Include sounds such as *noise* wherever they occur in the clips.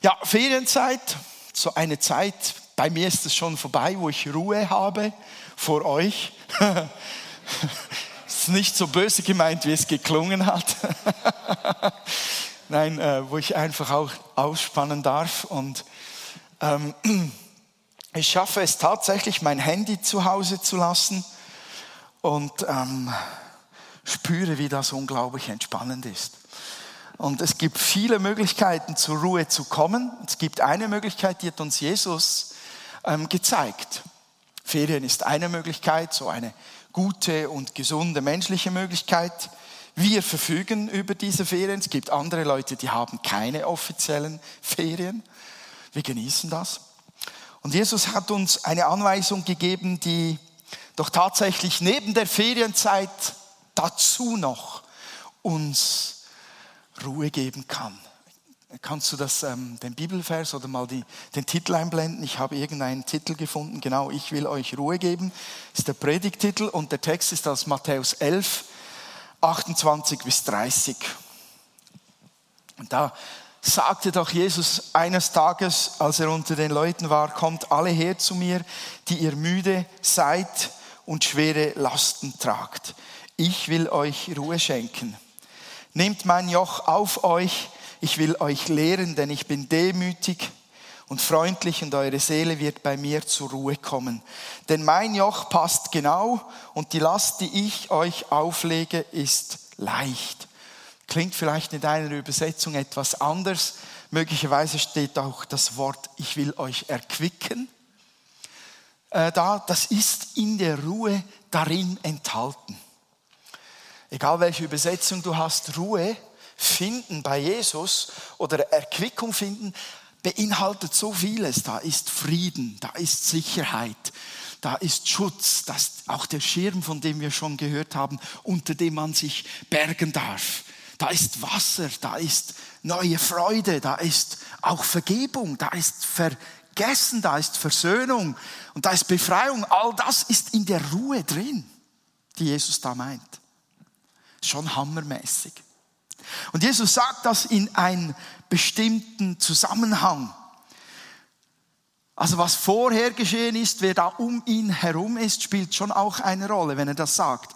Ja, Ferienzeit, so eine Zeit, bei mir ist es schon vorbei, wo ich Ruhe habe vor euch. *laughs* ist nicht so böse gemeint, wie es geklungen hat. *laughs* Nein, äh, wo ich einfach auch ausspannen darf und ähm, *clears throat* ich schaffe es tatsächlich, mein Handy zu Hause zu lassen und ähm, spüre, wie das unglaublich entspannend ist. Und es gibt viele Möglichkeiten, zur Ruhe zu kommen. Es gibt eine Möglichkeit, die hat uns Jesus ähm, gezeigt. Ferien ist eine Möglichkeit, so eine gute und gesunde menschliche Möglichkeit. Wir verfügen über diese Ferien. Es gibt andere Leute, die haben keine offiziellen Ferien. Wir genießen das. Und Jesus hat uns eine Anweisung gegeben, die doch tatsächlich neben der Ferienzeit dazu noch uns Ruhe geben kann. Kannst du das, ähm, den Bibelvers oder mal die, den Titel einblenden? Ich habe irgendeinen Titel gefunden, genau, ich will euch Ruhe geben, ist der Predigtitel und der Text ist aus Matthäus 11, 28 bis 30. Und da sagte doch Jesus eines Tages, als er unter den Leuten war, kommt alle her zu mir, die ihr müde seid und schwere Lasten tragt. Ich will euch Ruhe schenken. Nehmt mein Joch auf euch, ich will euch lehren, denn ich bin demütig und freundlich und eure Seele wird bei mir zur Ruhe kommen. Denn mein Joch passt genau und die Last, die ich euch auflege, ist leicht. Klingt vielleicht in deiner Übersetzung etwas anders. Möglicherweise steht auch das Wort, ich will euch erquicken. Äh, da, das ist in der Ruhe darin enthalten egal welche Übersetzung du hast, Ruhe finden bei Jesus oder Erquickung finden, beinhaltet so vieles. Da ist Frieden, da ist Sicherheit, da ist Schutz, das ist auch der Schirm, von dem wir schon gehört haben, unter dem man sich bergen darf. Da ist Wasser, da ist neue Freude, da ist auch Vergebung, da ist Vergessen, da ist Versöhnung und da ist Befreiung. All das ist in der Ruhe drin, die Jesus da meint. Schon hammermäßig. Und Jesus sagt das in einen bestimmten Zusammenhang. Also was vorher geschehen ist, wer da um ihn herum ist, spielt schon auch eine Rolle, wenn er das sagt.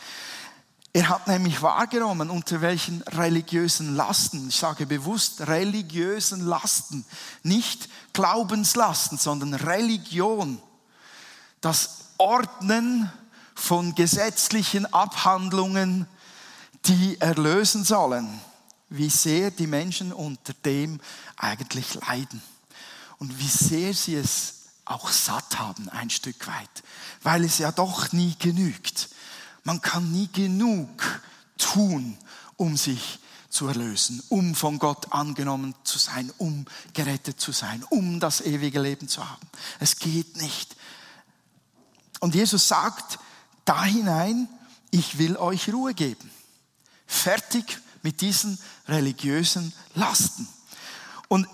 Er hat nämlich wahrgenommen, unter welchen religiösen Lasten, ich sage bewusst religiösen Lasten, nicht Glaubenslasten, sondern Religion, das Ordnen von gesetzlichen Abhandlungen, die erlösen sollen, wie sehr die Menschen unter dem eigentlich leiden und wie sehr sie es auch satt haben ein Stück weit, weil es ja doch nie genügt. Man kann nie genug tun, um sich zu erlösen, um von Gott angenommen zu sein, um gerettet zu sein, um das ewige Leben zu haben. Es geht nicht. Und Jesus sagt da hinein, ich will euch Ruhe geben fertig mit diesen religiösen Lasten. Und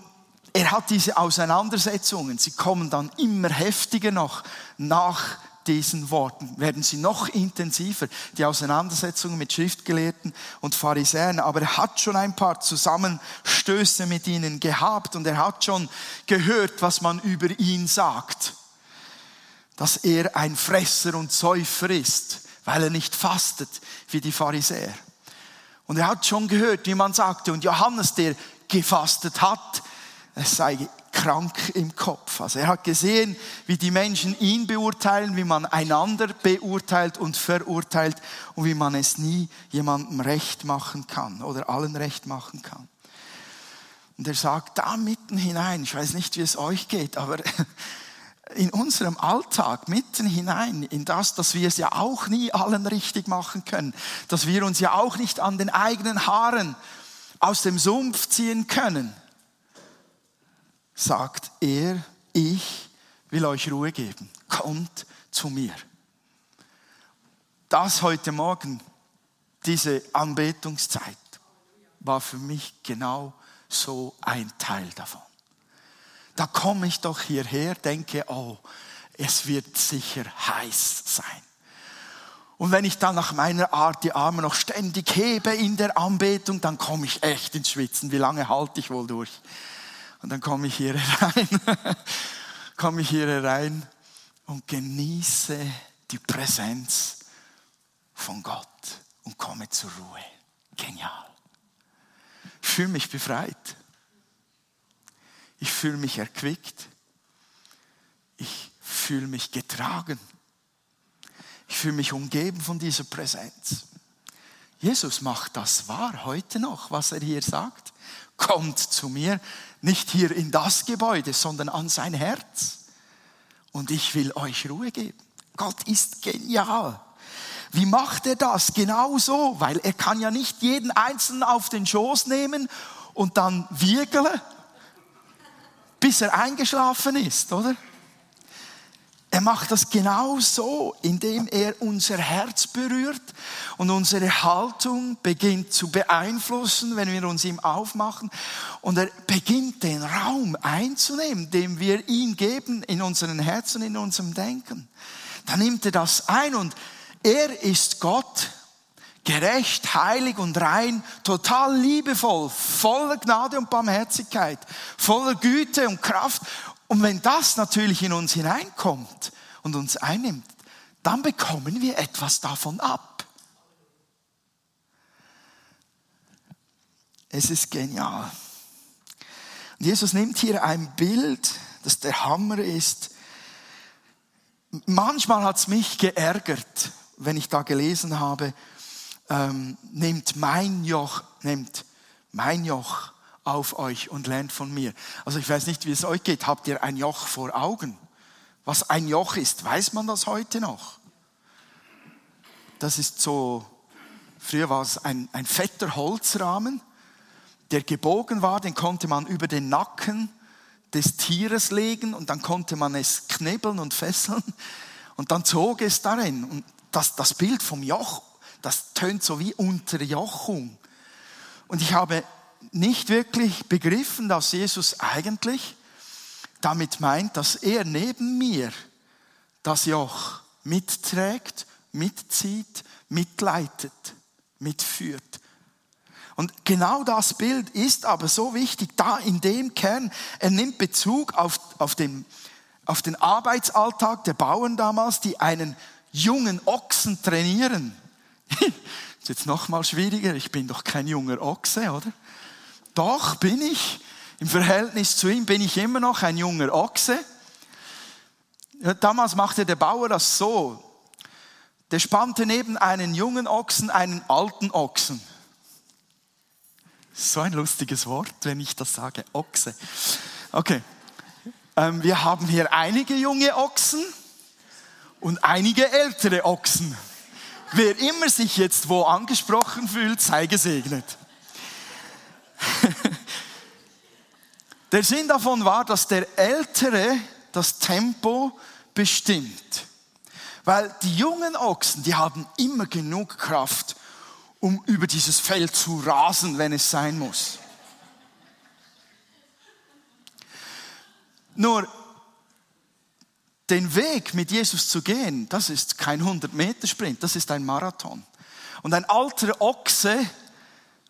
er hat diese Auseinandersetzungen, sie kommen dann immer heftiger noch nach diesen Worten, werden sie noch intensiver, die Auseinandersetzungen mit Schriftgelehrten und Pharisäern. Aber er hat schon ein paar Zusammenstöße mit ihnen gehabt und er hat schon gehört, was man über ihn sagt. Dass er ein Fresser und Säufer ist, weil er nicht fastet wie die Pharisäer. Und er hat schon gehört, wie man sagte, und Johannes, der gefastet hat, es sei krank im Kopf. Also er hat gesehen, wie die Menschen ihn beurteilen, wie man einander beurteilt und verurteilt und wie man es nie jemandem recht machen kann oder allen recht machen kann. Und er sagt da mitten hinein, ich weiß nicht, wie es euch geht, aber in unserem Alltag mitten hinein, in das, dass wir es ja auch nie allen richtig machen können, dass wir uns ja auch nicht an den eigenen Haaren aus dem Sumpf ziehen können, sagt er, ich will euch Ruhe geben. Kommt zu mir. Das heute Morgen, diese Anbetungszeit, war für mich genau so ein Teil davon da komme ich doch hierher, denke, oh, es wird sicher heiß sein. Und wenn ich dann nach meiner Art die Arme noch ständig hebe in der Anbetung, dann komme ich echt ins Schwitzen. Wie lange halte ich wohl durch? Und dann komme ich hier rein, *laughs* komme ich hier rein und genieße die Präsenz von Gott und komme zur Ruhe. Genial. Ich fühle mich befreit. Ich fühle mich erquickt. Ich fühle mich getragen. Ich fühle mich umgeben von dieser Präsenz. Jesus macht das wahr heute noch, was er hier sagt. Kommt zu mir, nicht hier in das Gebäude, sondern an sein Herz. Und ich will euch Ruhe geben. Gott ist genial. Wie macht er das? Genau so, weil er kann ja nicht jeden Einzelnen auf den Schoß nehmen und dann wirgeln, bis er eingeschlafen ist, oder? Er macht das genau so, indem er unser Herz berührt und unsere Haltung beginnt zu beeinflussen, wenn wir uns ihm aufmachen. Und er beginnt den Raum einzunehmen, den wir ihm geben in unseren Herzen, in unserem Denken. Dann nimmt er das ein und er ist Gott, gerecht, heilig und rein, total liebevoll, voller Gnade und Barmherzigkeit, voller Güte und Kraft. Und wenn das natürlich in uns hineinkommt und uns einnimmt, dann bekommen wir etwas davon ab. Es ist genial. Und Jesus nimmt hier ein Bild, das der Hammer ist. Manchmal hat es mich geärgert, wenn ich da gelesen habe, ähm, nehmt mein Joch, nehmt mein Joch auf euch und lernt von mir. Also ich weiß nicht, wie es euch geht. Habt ihr ein Joch vor Augen? Was ein Joch ist, weiß man das heute noch? Das ist so, früher war es ein, ein fetter Holzrahmen, der gebogen war, den konnte man über den Nacken des Tieres legen und dann konnte man es knibbeln und fesseln und dann zog es darin. Und das, das Bild vom Joch, das tönt so wie Unterjochung. Und ich habe nicht wirklich begriffen, dass Jesus eigentlich damit meint, dass er neben mir das Joch mitträgt, mitzieht, mitleitet, mitführt. Und genau das Bild ist aber so wichtig, da in dem Kern, er nimmt Bezug auf, auf, den, auf den Arbeitsalltag der Bauern damals, die einen jungen Ochsen trainieren. *laughs* ist jetzt noch mal schwieriger, ich bin doch kein junger Ochse, oder? Doch bin ich. Im Verhältnis zu ihm bin ich immer noch ein junger Ochse. Damals machte der Bauer das so. Der spannte neben einen jungen Ochsen einen alten Ochsen. So ein lustiges Wort, wenn ich das sage, Ochse. Okay. Ähm, wir haben hier einige junge Ochsen und einige ältere Ochsen. Wer immer sich jetzt wo angesprochen fühlt, sei gesegnet. *laughs* Der Sinn davon war, dass der Ältere das Tempo bestimmt. Weil die jungen Ochsen, die haben immer genug Kraft, um über dieses Feld zu rasen, wenn es sein muss. Nur den Weg mit Jesus zu gehen, das ist kein 100-Meter-Sprint, das ist ein Marathon. Und ein alter Ochse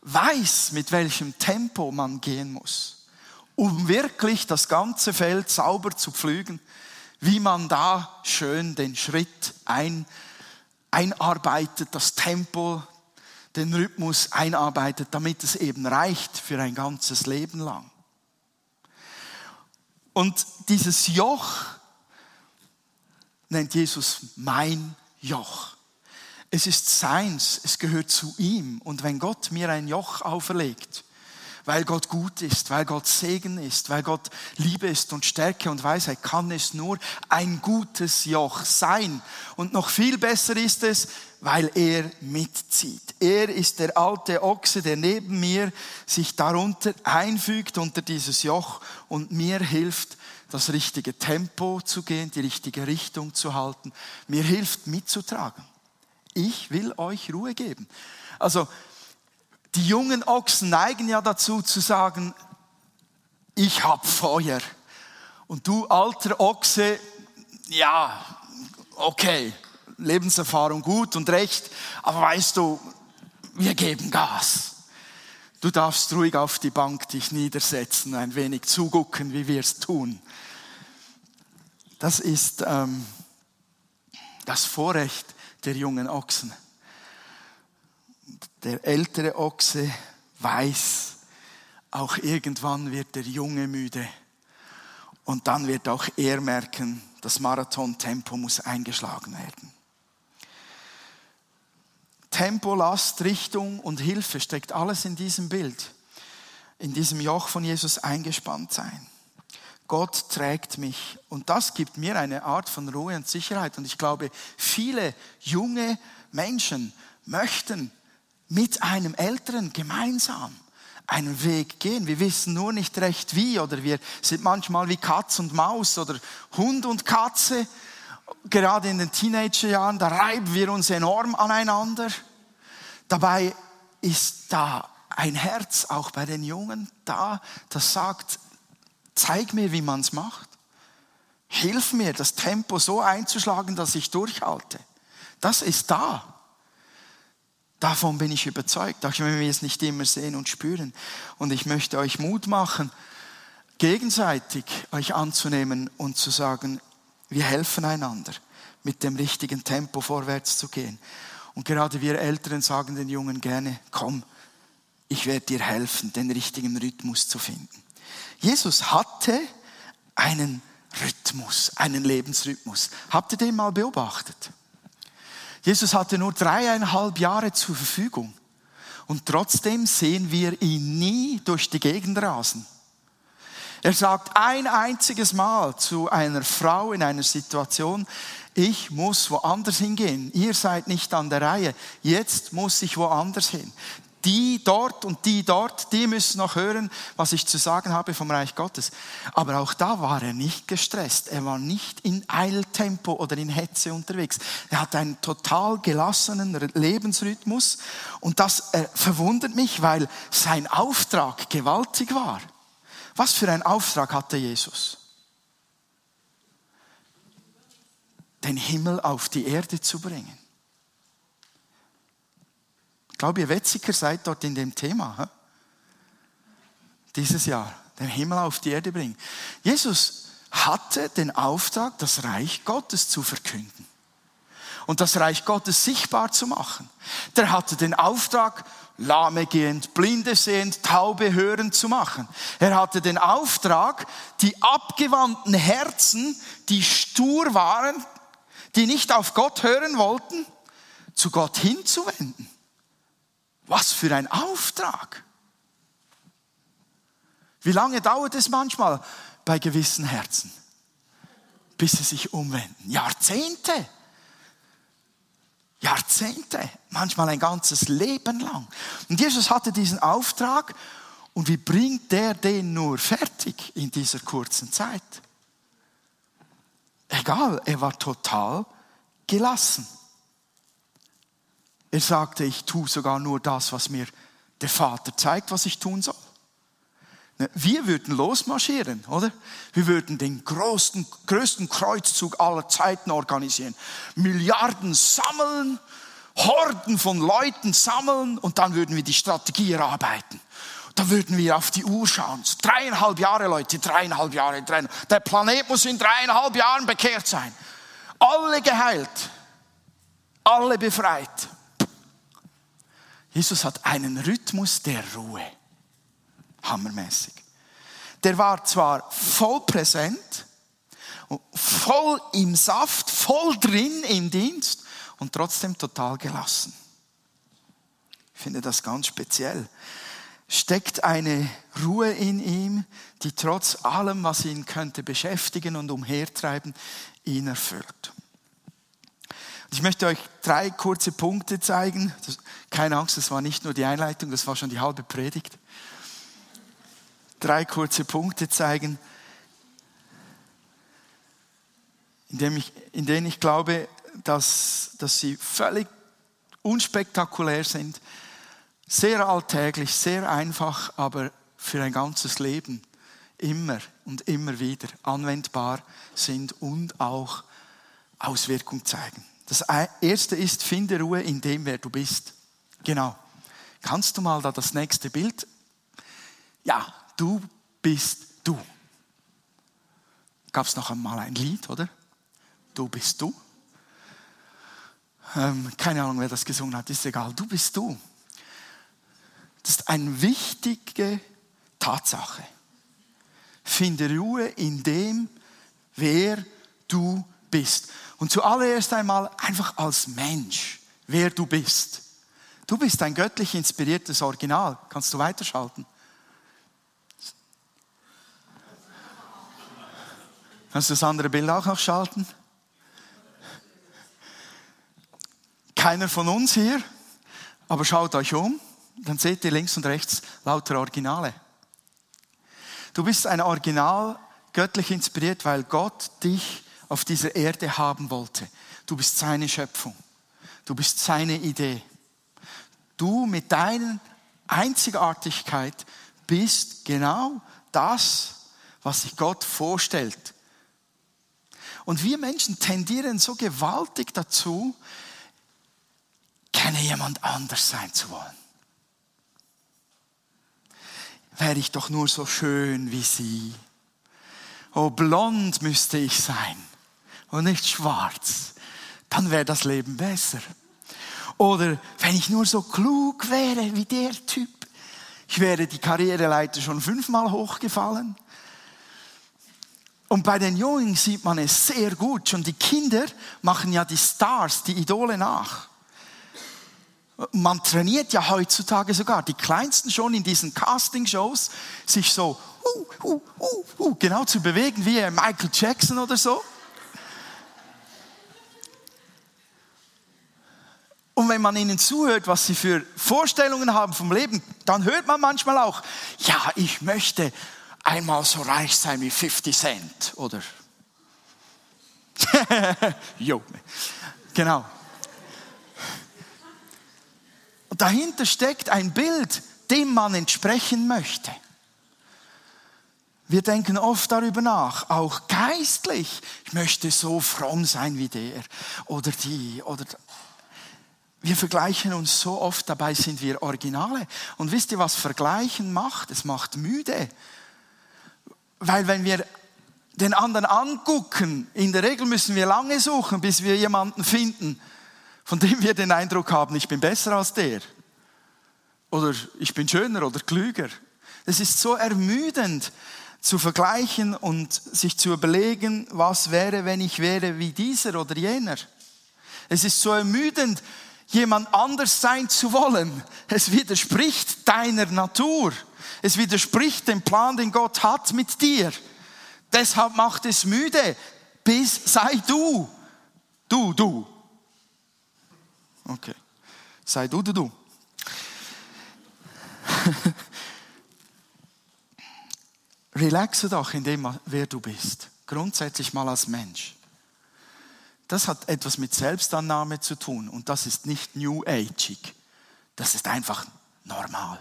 weiß, mit welchem Tempo man gehen muss, um wirklich das ganze Feld sauber zu pflügen, wie man da schön den Schritt ein, einarbeitet, das Tempo, den Rhythmus einarbeitet, damit es eben reicht für ein ganzes Leben lang. Und dieses Joch nennt Jesus mein Joch. Es ist seins, es gehört zu ihm. Und wenn Gott mir ein Joch auferlegt, weil Gott gut ist, weil Gott Segen ist, weil Gott Liebe ist und Stärke und Weisheit, kann es nur ein gutes Joch sein. Und noch viel besser ist es, weil er mitzieht. Er ist der alte Ochse, der neben mir sich darunter einfügt unter dieses Joch und mir hilft, das richtige Tempo zu gehen, die richtige Richtung zu halten. Mir hilft mitzutragen. Ich will euch Ruhe geben. Also die jungen Ochsen neigen ja dazu zu sagen, ich hab Feuer. Und du alter Ochse, ja, okay, Lebenserfahrung gut und recht, aber weißt du, wir geben Gas. Du darfst ruhig auf die Bank dich niedersetzen, ein wenig zugucken, wie wir es tun. Das ist ähm, das Vorrecht der jungen Ochsen. Der ältere Ochse weiß, auch irgendwann wird der Junge müde. Und dann wird auch er merken, das Marathontempo muss eingeschlagen werden. Tempo, Last, Richtung und Hilfe steckt alles in diesem Bild, in diesem Joch von Jesus eingespannt sein. Gott trägt mich und das gibt mir eine Art von Ruhe und Sicherheit und ich glaube, viele junge Menschen möchten mit einem Älteren gemeinsam einen Weg gehen. Wir wissen nur nicht recht wie oder wir sind manchmal wie Katz und Maus oder Hund und Katze gerade in den Teenagerjahren, da reiben wir uns enorm aneinander. Dabei ist da ein Herz auch bei den Jungen da, das sagt, zeig mir, wie man es macht. Hilf mir, das Tempo so einzuschlagen, dass ich durchhalte. Das ist da. Davon bin ich überzeugt, auch wenn wir es nicht immer sehen und spüren. Und ich möchte euch Mut machen, gegenseitig euch anzunehmen und zu sagen, wir helfen einander, mit dem richtigen Tempo vorwärts zu gehen. Und gerade wir Älteren sagen den Jungen gerne, komm, ich werde dir helfen, den richtigen Rhythmus zu finden. Jesus hatte einen Rhythmus, einen Lebensrhythmus. Habt ihr den mal beobachtet? Jesus hatte nur dreieinhalb Jahre zur Verfügung. Und trotzdem sehen wir ihn nie durch die Gegend rasen. Er sagt ein einziges Mal zu einer Frau in einer Situation, ich muss woanders hingehen. Ihr seid nicht an der Reihe. Jetzt muss ich woanders hin die dort und die dort, die müssen noch hören, was ich zu sagen habe vom Reich Gottes. Aber auch da war er nicht gestresst. Er war nicht in Eiltempo oder in Hetze unterwegs. Er hat einen total gelassenen Lebensrhythmus und das verwundert mich, weil sein Auftrag gewaltig war. Was für einen Auftrag hatte Jesus? Den Himmel auf die Erde zu bringen. Ich glaube, ihr Wetziger seid dort in dem Thema. He? Dieses Jahr. Den Himmel auf die Erde bringen. Jesus hatte den Auftrag, das Reich Gottes zu verkünden. Und das Reich Gottes sichtbar zu machen. Der hatte den Auftrag, Lahme gehend, Blinde sehend, Taube hörend zu machen. Er hatte den Auftrag, die abgewandten Herzen, die stur waren, die nicht auf Gott hören wollten, zu Gott hinzuwenden. Was für ein Auftrag. Wie lange dauert es manchmal bei gewissen Herzen, bis sie sich umwenden? Jahrzehnte. Jahrzehnte, manchmal ein ganzes Leben lang. Und Jesus hatte diesen Auftrag und wie bringt der den nur fertig in dieser kurzen Zeit? Egal, er war total gelassen. Er sagte, ich tue sogar nur das, was mir der Vater zeigt, was ich tun soll. Ne, wir würden losmarschieren, oder? Wir würden den größten, größten Kreuzzug aller Zeiten organisieren. Milliarden sammeln, Horden von Leuten sammeln und dann würden wir die Strategie erarbeiten. Da würden wir auf die Uhr schauen. Dreieinhalb Jahre, Leute, dreieinhalb Jahre. Dreieinhalb. Der Planet muss in dreieinhalb Jahren bekehrt sein. Alle geheilt. Alle befreit. Jesus hat einen Rhythmus der Ruhe. Hammermäßig. Der war zwar voll präsent, voll im Saft, voll drin im Dienst und trotzdem total gelassen. Ich finde das ganz speziell. Steckt eine Ruhe in ihm, die trotz allem, was ihn könnte beschäftigen und umhertreiben, ihn erfüllt. Ich möchte euch drei kurze Punkte zeigen. Keine Angst, das war nicht nur die Einleitung, das war schon die halbe Predigt. Drei kurze Punkte zeigen, in, ich, in denen ich glaube, dass, dass sie völlig unspektakulär sind, sehr alltäglich, sehr einfach, aber für ein ganzes Leben immer und immer wieder anwendbar sind und auch Auswirkung zeigen. Das erste ist, finde Ruhe in dem, wer du bist. Genau. Kannst du mal da das nächste Bild? Ja, du bist du. Gab es noch einmal ein Lied, oder? Du bist du. Ähm, keine Ahnung, wer das gesungen hat, ist egal. Du bist du. Das ist eine wichtige Tatsache. Finde Ruhe in dem, wer du bist. Und zuallererst einmal einfach als Mensch, wer du bist. Du bist ein göttlich inspiriertes Original. Kannst du weiterschalten? Kannst du das andere Bild auch noch schalten? Keiner von uns hier, aber schaut euch um, dann seht ihr links und rechts lauter Originale. Du bist ein Original, göttlich inspiriert, weil Gott dich auf dieser Erde haben wollte. Du bist seine Schöpfung. Du bist seine Idee. Du mit deiner Einzigartigkeit bist genau das, was sich Gott vorstellt. Und wir Menschen tendieren so gewaltig dazu, gerne jemand anders sein zu wollen. Wäre ich doch nur so schön wie sie. Oh, blond müsste ich sein und nicht schwarz. Dann wäre das Leben besser. Oder wenn ich nur so klug wäre wie der Typ. Ich wäre die Karriereleiter schon fünfmal hochgefallen. Und bei den Jungen sieht man es sehr gut. Schon die Kinder machen ja die Stars, die Idole nach. Man trainiert ja heutzutage sogar, die Kleinsten schon in diesen Casting-Shows, sich so uh, uh, uh, uh, genau zu bewegen wie Michael Jackson oder so. Und wenn man ihnen zuhört, was sie für Vorstellungen haben vom Leben, dann hört man manchmal auch, ja, ich möchte einmal so reich sein wie 50 Cent, oder? *laughs* jo, genau. Und dahinter steckt ein Bild, dem man entsprechen möchte. Wir denken oft darüber nach, auch geistlich. Ich möchte so fromm sein wie der oder die oder wir vergleichen uns so oft, dabei sind wir Originale. Und wisst ihr, was Vergleichen macht? Es macht müde. Weil wenn wir den anderen angucken, in der Regel müssen wir lange suchen, bis wir jemanden finden, von dem wir den Eindruck haben, ich bin besser als der. Oder ich bin schöner oder klüger. Es ist so ermüdend zu vergleichen und sich zu überlegen, was wäre, wenn ich wäre wie dieser oder jener. Es ist so ermüdend, jemand anders sein zu wollen. Es widerspricht deiner Natur. Es widerspricht dem Plan, den Gott hat mit dir. Deshalb macht es müde. Bis sei du. Du, du. Okay. Sei du, du, du. *laughs* Relaxe doch in dem, wer du bist. Grundsätzlich mal als Mensch. Das hat etwas mit Selbstannahme zu tun und das ist nicht New Ageig. Das ist einfach normal.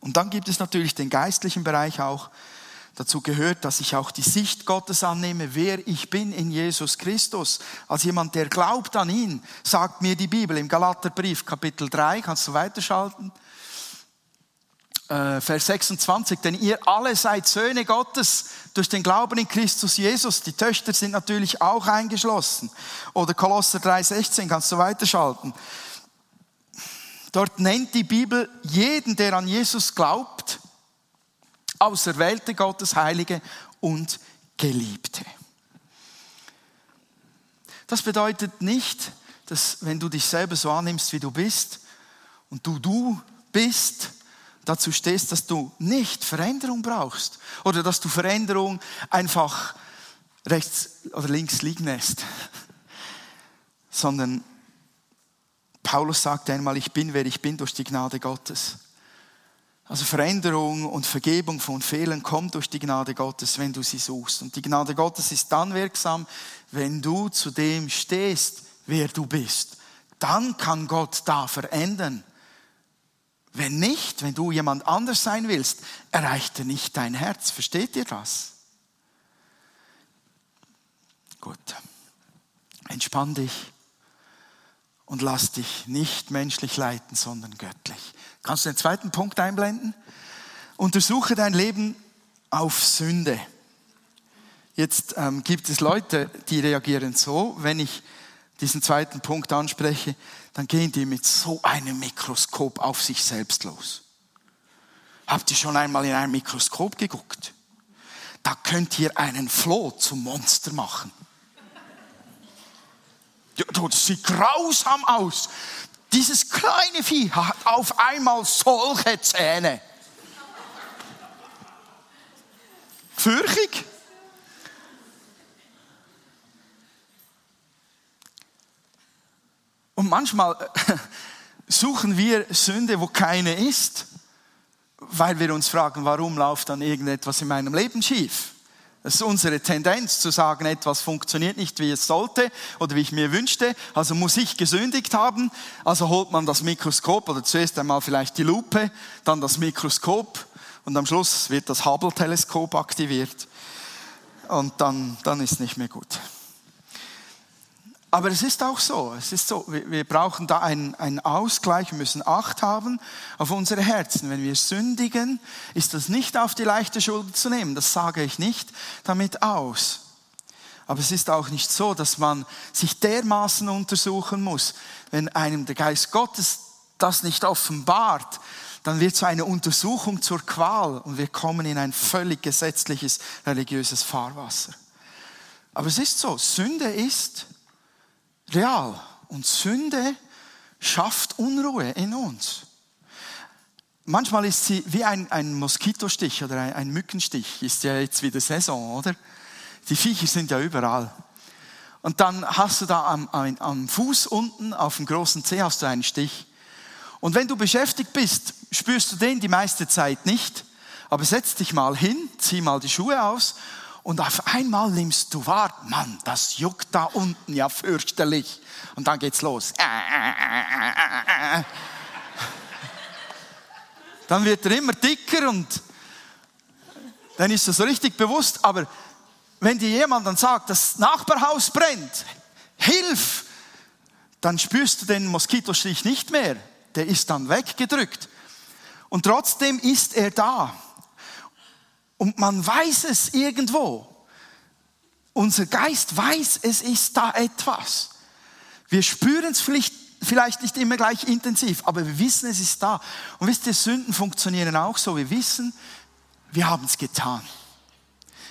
Und dann gibt es natürlich den geistlichen Bereich auch. Dazu gehört, dass ich auch die Sicht Gottes annehme, wer ich bin in Jesus Christus. Als jemand, der glaubt an ihn, sagt mir die Bibel im Galaterbrief Kapitel 3, kannst du weiterschalten? Äh, Vers 26, denn ihr alle seid Söhne Gottes durch den Glauben in Christus Jesus. Die Töchter sind natürlich auch eingeschlossen. Oder Kolosser 3,16, kannst du weiterschalten. Dort nennt die Bibel jeden, der an Jesus glaubt, Auserwählte Gottes, Heilige und Geliebte. Das bedeutet nicht, dass wenn du dich selber so annimmst, wie du bist, und du du bist, dazu stehst, dass du nicht Veränderung brauchst oder dass du Veränderung einfach rechts oder links liegen lässt, *laughs* sondern Paulus sagte einmal, ich bin, wer ich bin durch die Gnade Gottes. Also Veränderung und Vergebung von Fehlern kommt durch die Gnade Gottes, wenn du sie suchst. Und die Gnade Gottes ist dann wirksam, wenn du zu dem stehst, wer du bist. Dann kann Gott da verändern. Wenn nicht, wenn du jemand anders sein willst, erreicht er nicht dein Herz. Versteht ihr das? Gut. Entspann dich und lass dich nicht menschlich leiten, sondern göttlich. Kannst du den zweiten Punkt einblenden? Untersuche dein Leben auf Sünde. Jetzt ähm, gibt es Leute, die reagieren so, wenn ich diesen zweiten Punkt anspreche, dann gehen die mit so einem Mikroskop auf sich selbst los. Habt ihr schon einmal in ein Mikroskop geguckt? Da könnt ihr einen Floh zum Monster machen. Das sieht grausam aus. Dieses kleine Vieh hat auf einmal solche Zähne. Fürchig. Und manchmal äh, *laughs* suchen wir Sünde, wo keine ist, weil wir uns fragen, warum läuft dann irgendetwas in meinem Leben schief? Das ist unsere Tendenz zu sagen, etwas funktioniert nicht, wie es sollte oder wie ich mir wünschte. Also muss ich gesündigt haben. Also holt man das Mikroskop oder zuerst einmal vielleicht die Lupe, dann das Mikroskop und am Schluss wird das Hubble-Teleskop aktiviert. Und dann, dann ist nicht mehr gut. Aber es ist auch so, es ist so, wir brauchen da einen, einen Ausgleich, wir müssen Acht haben auf unsere Herzen. Wenn wir sündigen, ist das nicht auf die leichte Schulter zu nehmen, das sage ich nicht damit aus. Aber es ist auch nicht so, dass man sich dermaßen untersuchen muss. Wenn einem der Geist Gottes das nicht offenbart, dann wird so eine Untersuchung zur Qual und wir kommen in ein völlig gesetzliches religiöses Fahrwasser. Aber es ist so, Sünde ist real. Und Sünde schafft Unruhe in uns. Manchmal ist sie wie ein, ein Moskitostich oder ein, ein Mückenstich. Ist ja jetzt wieder Saison, oder? Die Viecher sind ja überall. Und dann hast du da am, am, Fuß unten auf dem großen Zeh hast du einen Stich. Und wenn du beschäftigt bist, spürst du den die meiste Zeit nicht. Aber setz dich mal hin, zieh mal die Schuhe aus und auf einmal nimmst du wahr, Mann, das juckt da unten ja fürchterlich. Und dann geht's los. Dann wird er immer dicker und dann ist so richtig bewusst. Aber wenn dir jemand dann sagt, das Nachbarhaus brennt, hilf, dann spürst du den Moskitostich nicht mehr. Der ist dann weggedrückt. Und trotzdem ist er da. Und man weiß es irgendwo. Unser Geist weiß, es ist da etwas. Wir spüren es vielleicht, vielleicht nicht immer gleich intensiv, aber wir wissen, es ist da. Und wisst ihr, Sünden funktionieren auch so. Wir wissen, wir haben es getan.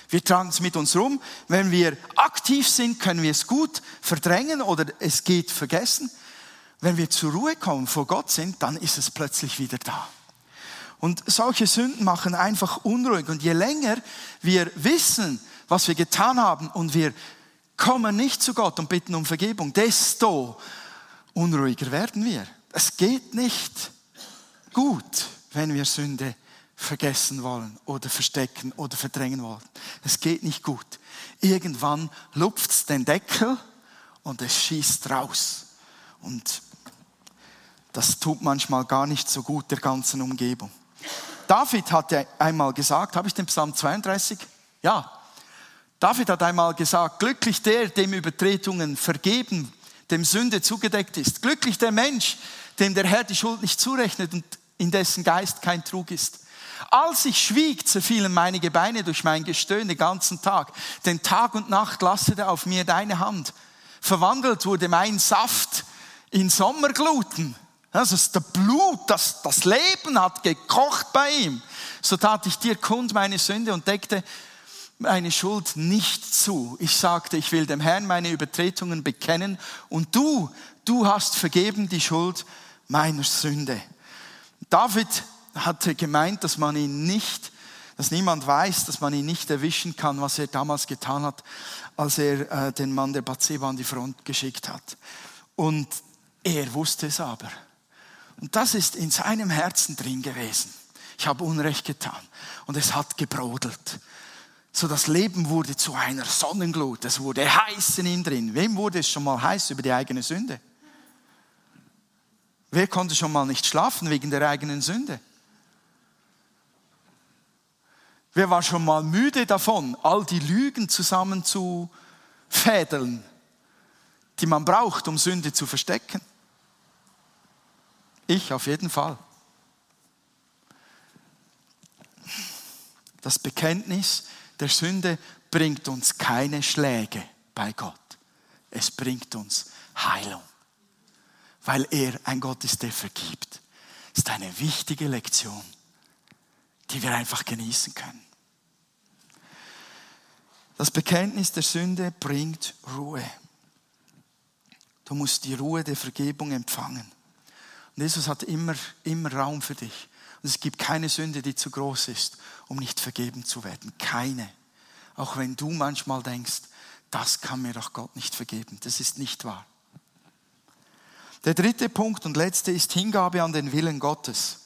Wir tragen es mit uns rum. Wenn wir aktiv sind, können wir es gut verdrängen oder es geht vergessen. Wenn wir zur Ruhe kommen, vor Gott sind, dann ist es plötzlich wieder da. Und solche Sünden machen einfach unruhig. Und je länger wir wissen, was wir getan haben und wir kommen nicht zu Gott und bitten um Vergebung, desto unruhiger werden wir. Es geht nicht gut, wenn wir Sünde vergessen wollen oder verstecken oder verdrängen wollen. Es geht nicht gut. Irgendwann lupft es den Deckel und es schießt raus. Und das tut manchmal gar nicht so gut der ganzen Umgebung. David hat einmal gesagt, habe ich den Psalm 32? Ja. David hat einmal gesagt, glücklich der, dem Übertretungen vergeben, dem Sünde zugedeckt ist. Glücklich der Mensch, dem der Herr die Schuld nicht zurechnet und in dessen Geist kein Trug ist. Als ich schwieg, zerfielen meine Gebeine durch mein Gestöhn den ganzen Tag. Denn Tag und Nacht lastete auf mir deine Hand. Verwandelt wurde mein Saft in Sommergluten. Das ist der Blut, das, das Leben hat gekocht bei ihm. So tat ich dir kund meine Sünde und deckte meine Schuld nicht zu. Ich sagte, ich will dem Herrn meine Übertretungen bekennen und du, du hast vergeben die Schuld meiner Sünde. David hatte gemeint, dass man ihn nicht, dass niemand weiß, dass man ihn nicht erwischen kann, was er damals getan hat, als er äh, den Mann der Bathseba an die Front geschickt hat. Und er wusste es aber. Und das ist in seinem Herzen drin gewesen. Ich habe Unrecht getan. Und es hat gebrodelt. So das Leben wurde zu einer Sonnenglut. Es wurde heiß in ihm drin. Wem wurde es schon mal heiß über die eigene Sünde? Wer konnte schon mal nicht schlafen wegen der eigenen Sünde? Wer war schon mal müde davon, all die Lügen zusammen zu fädeln, die man braucht, um Sünde zu verstecken? Ich auf jeden Fall. Das Bekenntnis der Sünde bringt uns keine Schläge bei Gott. Es bringt uns Heilung, weil er ein Gott ist, der vergibt. Das ist eine wichtige Lektion, die wir einfach genießen können. Das Bekenntnis der Sünde bringt Ruhe. Du musst die Ruhe der Vergebung empfangen. Und Jesus hat immer, immer Raum für dich. Und es gibt keine Sünde, die zu groß ist, um nicht vergeben zu werden. Keine. Auch wenn du manchmal denkst, das kann mir doch Gott nicht vergeben. Das ist nicht wahr. Der dritte Punkt und letzte ist Hingabe an den Willen Gottes.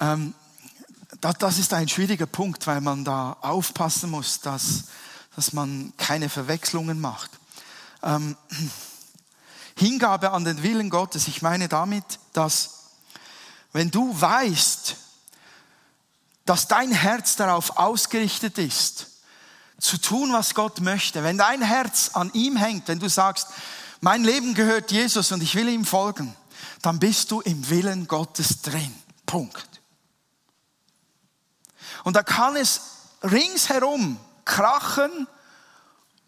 Ähm, das, ist ein schwieriger Punkt, weil man da aufpassen muss, dass, dass man keine Verwechslungen macht. Ähm, Hingabe an den Willen Gottes, ich meine damit, dass wenn du weißt, dass dein Herz darauf ausgerichtet ist, zu tun, was Gott möchte, wenn dein Herz an ihm hängt, wenn du sagst, mein Leben gehört Jesus und ich will ihm folgen, dann bist du im Willen Gottes drin. Punkt. Und da kann es ringsherum krachen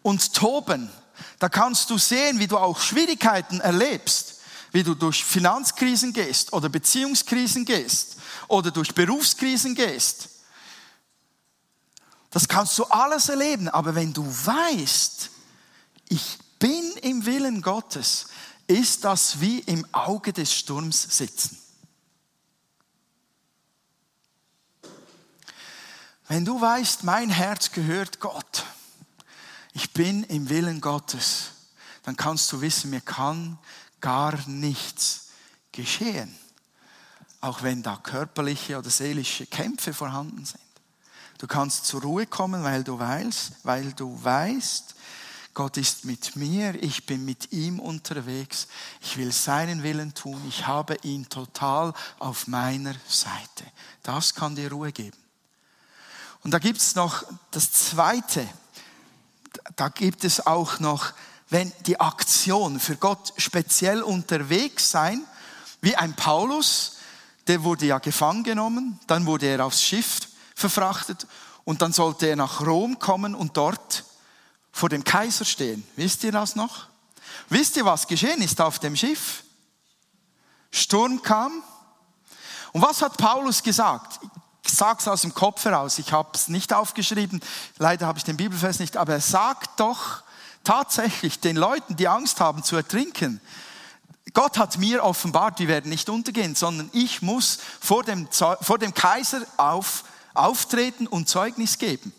und toben. Da kannst du sehen, wie du auch Schwierigkeiten erlebst, wie du durch Finanzkrisen gehst oder Beziehungskrisen gehst oder durch Berufskrisen gehst. Das kannst du alles erleben, aber wenn du weißt, ich bin im Willen Gottes, ist das wie im Auge des Sturms sitzen. Wenn du weißt, mein Herz gehört Gott, ich bin im Willen Gottes, dann kannst du wissen, mir kann gar nichts geschehen, auch wenn da körperliche oder seelische Kämpfe vorhanden sind. Du kannst zur Ruhe kommen, weil du weißt, weil du weißt, Gott ist mit mir, ich bin mit ihm unterwegs, ich will seinen Willen tun, ich habe ihn total auf meiner Seite. Das kann dir Ruhe geben. Und da gibt es noch das Zweite, da gibt es auch noch, wenn die Aktion für Gott speziell unterwegs sein, wie ein Paulus, der wurde ja gefangen genommen, dann wurde er aufs Schiff verfrachtet und dann sollte er nach Rom kommen und dort vor dem Kaiser stehen. Wisst ihr das noch? Wisst ihr, was geschehen ist auf dem Schiff? Sturm kam. Und was hat Paulus gesagt? Ich sage es aus dem Kopf heraus, ich habe es nicht aufgeschrieben, leider habe ich den Bibelvers nicht, aber er sagt doch tatsächlich den Leuten, die Angst haben zu ertrinken, Gott hat mir offenbart, wir werden nicht untergehen, sondern ich muss vor dem, vor dem Kaiser auf, auftreten und Zeugnis geben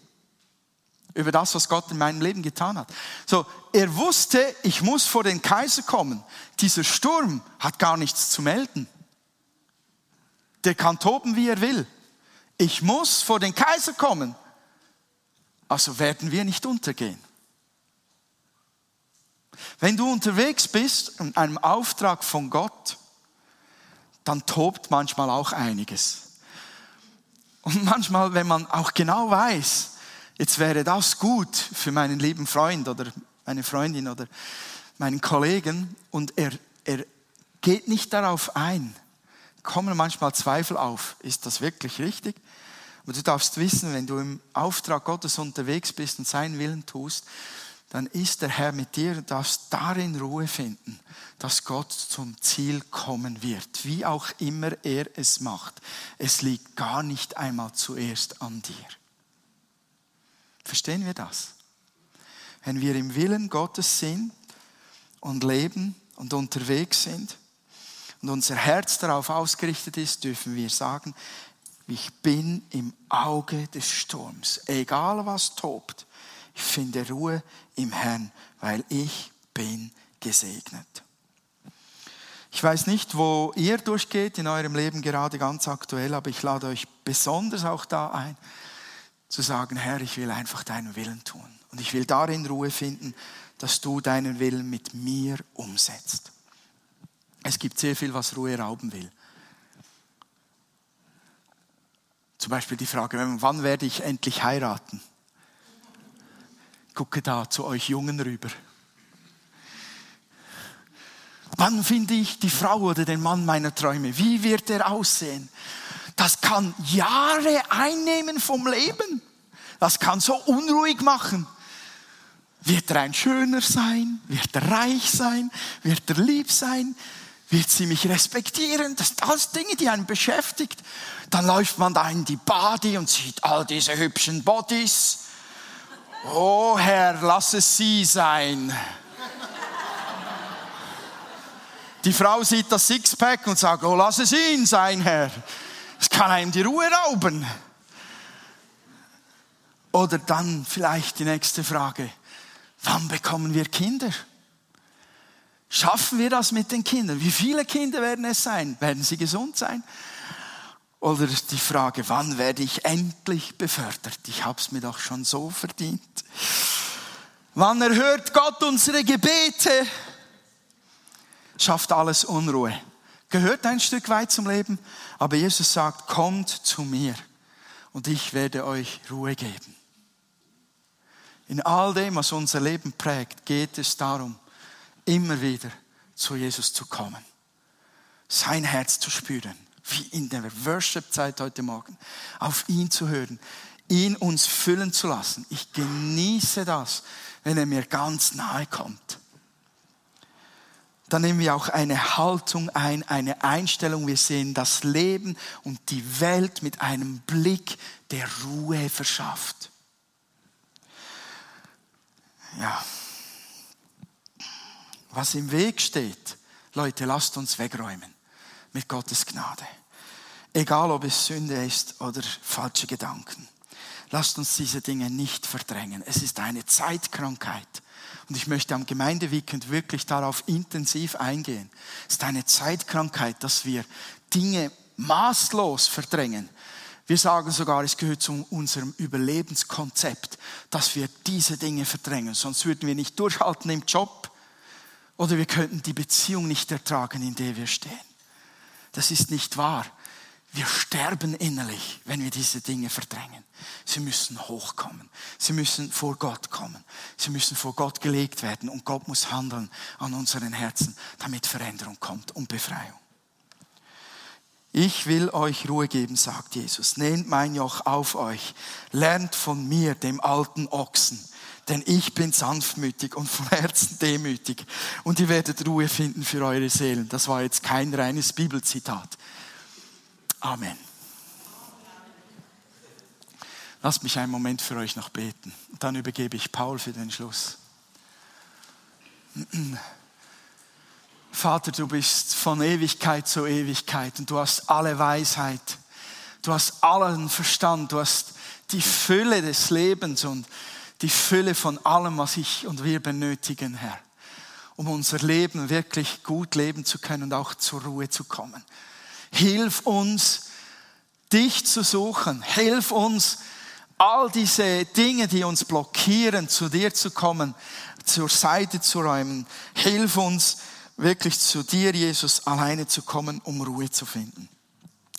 über das, was Gott in meinem Leben getan hat. So, er wusste, ich muss vor den Kaiser kommen. Dieser Sturm hat gar nichts zu melden. Der kann toben, wie er will ich muss vor den Kaiser kommen. Also werden wir nicht untergehen. Wenn du unterwegs bist in einem Auftrag von Gott, dann tobt manchmal auch einiges. Und manchmal, wenn man auch genau weiß, jetzt wäre das gut für meinen lieben Freund oder meine Freundin oder meinen Kollegen und er, er geht nicht darauf ein, kommen manchmal Zweifel auf, ist das wirklich richtig? Aber du darfst wissen, wenn du im Auftrag Gottes unterwegs bist und seinen Willen tust, dann ist der Herr mit dir und darfst darin Ruhe finden, dass Gott zum Ziel kommen wird, wie auch immer er es macht. Es liegt gar nicht einmal zuerst an dir. Verstehen wir das? Wenn wir im Willen Gottes sind und leben und unterwegs sind und unser Herz darauf ausgerichtet ist, dürfen wir sagen, ich bin im Auge des Sturms. Egal was tobt, ich finde Ruhe im Herrn, weil ich bin gesegnet. Ich weiß nicht, wo ihr durchgeht in eurem Leben gerade ganz aktuell, aber ich lade euch besonders auch da ein, zu sagen, Herr, ich will einfach deinen Willen tun. Und ich will darin Ruhe finden, dass du deinen Willen mit mir umsetzt. Es gibt sehr viel, was Ruhe rauben will. Zum Beispiel die Frage, wann werde ich endlich heiraten? Gucke da zu euch Jungen rüber. Wann finde ich die Frau oder den Mann meiner Träume? Wie wird er aussehen? Das kann Jahre einnehmen vom Leben. Das kann so unruhig machen. Wird er ein schöner sein? Wird er reich sein? Wird er lieb sein? Wird sie mich respektieren? Das sind alles Dinge, die einen beschäftigt. Dann läuft man da in die Body und sieht all diese hübschen Bodies. Oh Herr, lass es sie sein. Die Frau sieht das Sixpack und sagt, oh, lass es ihn sein, Herr. Es kann einem die Ruhe rauben. Oder dann vielleicht die nächste Frage. Wann bekommen wir Kinder? Schaffen wir das mit den Kindern? Wie viele Kinder werden es sein? Werden sie gesund sein? Oder die Frage, wann werde ich endlich befördert? Ich habe es mir doch schon so verdient. Wann erhört Gott unsere Gebete? Schafft alles Unruhe. Gehört ein Stück weit zum Leben, aber Jesus sagt, kommt zu mir und ich werde euch Ruhe geben. In all dem, was unser Leben prägt, geht es darum, immer wieder zu Jesus zu kommen, sein Herz zu spüren, wie in der Worship-Zeit heute Morgen, auf ihn zu hören, ihn uns füllen zu lassen. Ich genieße das, wenn er mir ganz nahe kommt. Dann nehmen wir auch eine Haltung ein, eine Einstellung. Wir sehen das Leben und die Welt mit einem Blick, der Ruhe verschafft. Ja. Was im Weg steht, Leute, lasst uns wegräumen mit Gottes Gnade. Egal ob es Sünde ist oder falsche Gedanken. Lasst uns diese Dinge nicht verdrängen. Es ist eine Zeitkrankheit. Und ich möchte am Gemeindeweekend wirklich darauf intensiv eingehen. Es ist eine Zeitkrankheit, dass wir Dinge maßlos verdrängen. Wir sagen sogar, es gehört zu unserem Überlebenskonzept, dass wir diese Dinge verdrängen. Sonst würden wir nicht durchhalten im Job oder wir könnten die Beziehung nicht ertragen, in der wir stehen. Das ist nicht wahr. Wir sterben innerlich, wenn wir diese Dinge verdrängen. Sie müssen hochkommen. Sie müssen vor Gott kommen. Sie müssen vor Gott gelegt werden und Gott muss handeln an unseren Herzen, damit Veränderung kommt und Befreiung. Ich will euch Ruhe geben, sagt Jesus. Nehmt mein Joch auf euch. Lernt von mir, dem alten Ochsen. Denn ich bin sanftmütig und von Herzen demütig. Und ihr werdet Ruhe finden für eure Seelen. Das war jetzt kein reines Bibelzitat. Amen. Lasst mich einen Moment für euch noch beten. Dann übergebe ich Paul für den Schluss. Vater, du bist von Ewigkeit zu Ewigkeit und du hast alle Weisheit. Du hast allen Verstand. Du hast die Fülle des Lebens und die Fülle von allem, was ich und wir benötigen, Herr, um unser Leben wirklich gut leben zu können und auch zur Ruhe zu kommen. Hilf uns, dich zu suchen. Hilf uns, all diese Dinge, die uns blockieren, zu dir zu kommen, zur Seite zu räumen. Hilf uns, wirklich zu dir, Jesus, alleine zu kommen, um Ruhe zu finden.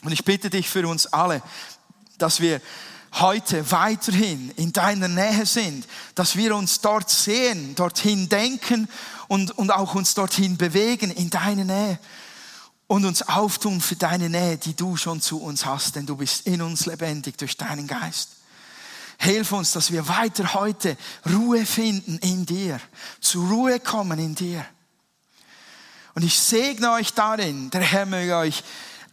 Und ich bitte dich für uns alle, dass wir heute weiterhin in deiner Nähe sind, dass wir uns dort sehen, dorthin denken und, und auch uns dorthin bewegen in deine Nähe und uns auftun für deine Nähe, die du schon zu uns hast, denn du bist in uns lebendig durch deinen Geist. Hilf uns, dass wir weiter heute Ruhe finden in dir, zur Ruhe kommen in dir. Und ich segne euch darin, der Herr möge euch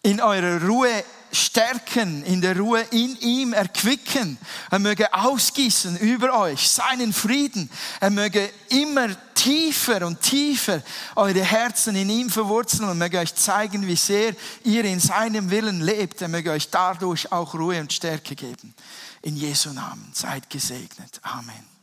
in eurer Ruhe stärken, in der Ruhe in ihm erquicken. Er möge ausgießen über euch seinen Frieden. Er möge immer tiefer und tiefer eure Herzen in ihm verwurzeln und möge euch zeigen, wie sehr ihr in seinem Willen lebt. Er möge euch dadurch auch Ruhe und Stärke geben. In Jesu Namen seid gesegnet. Amen.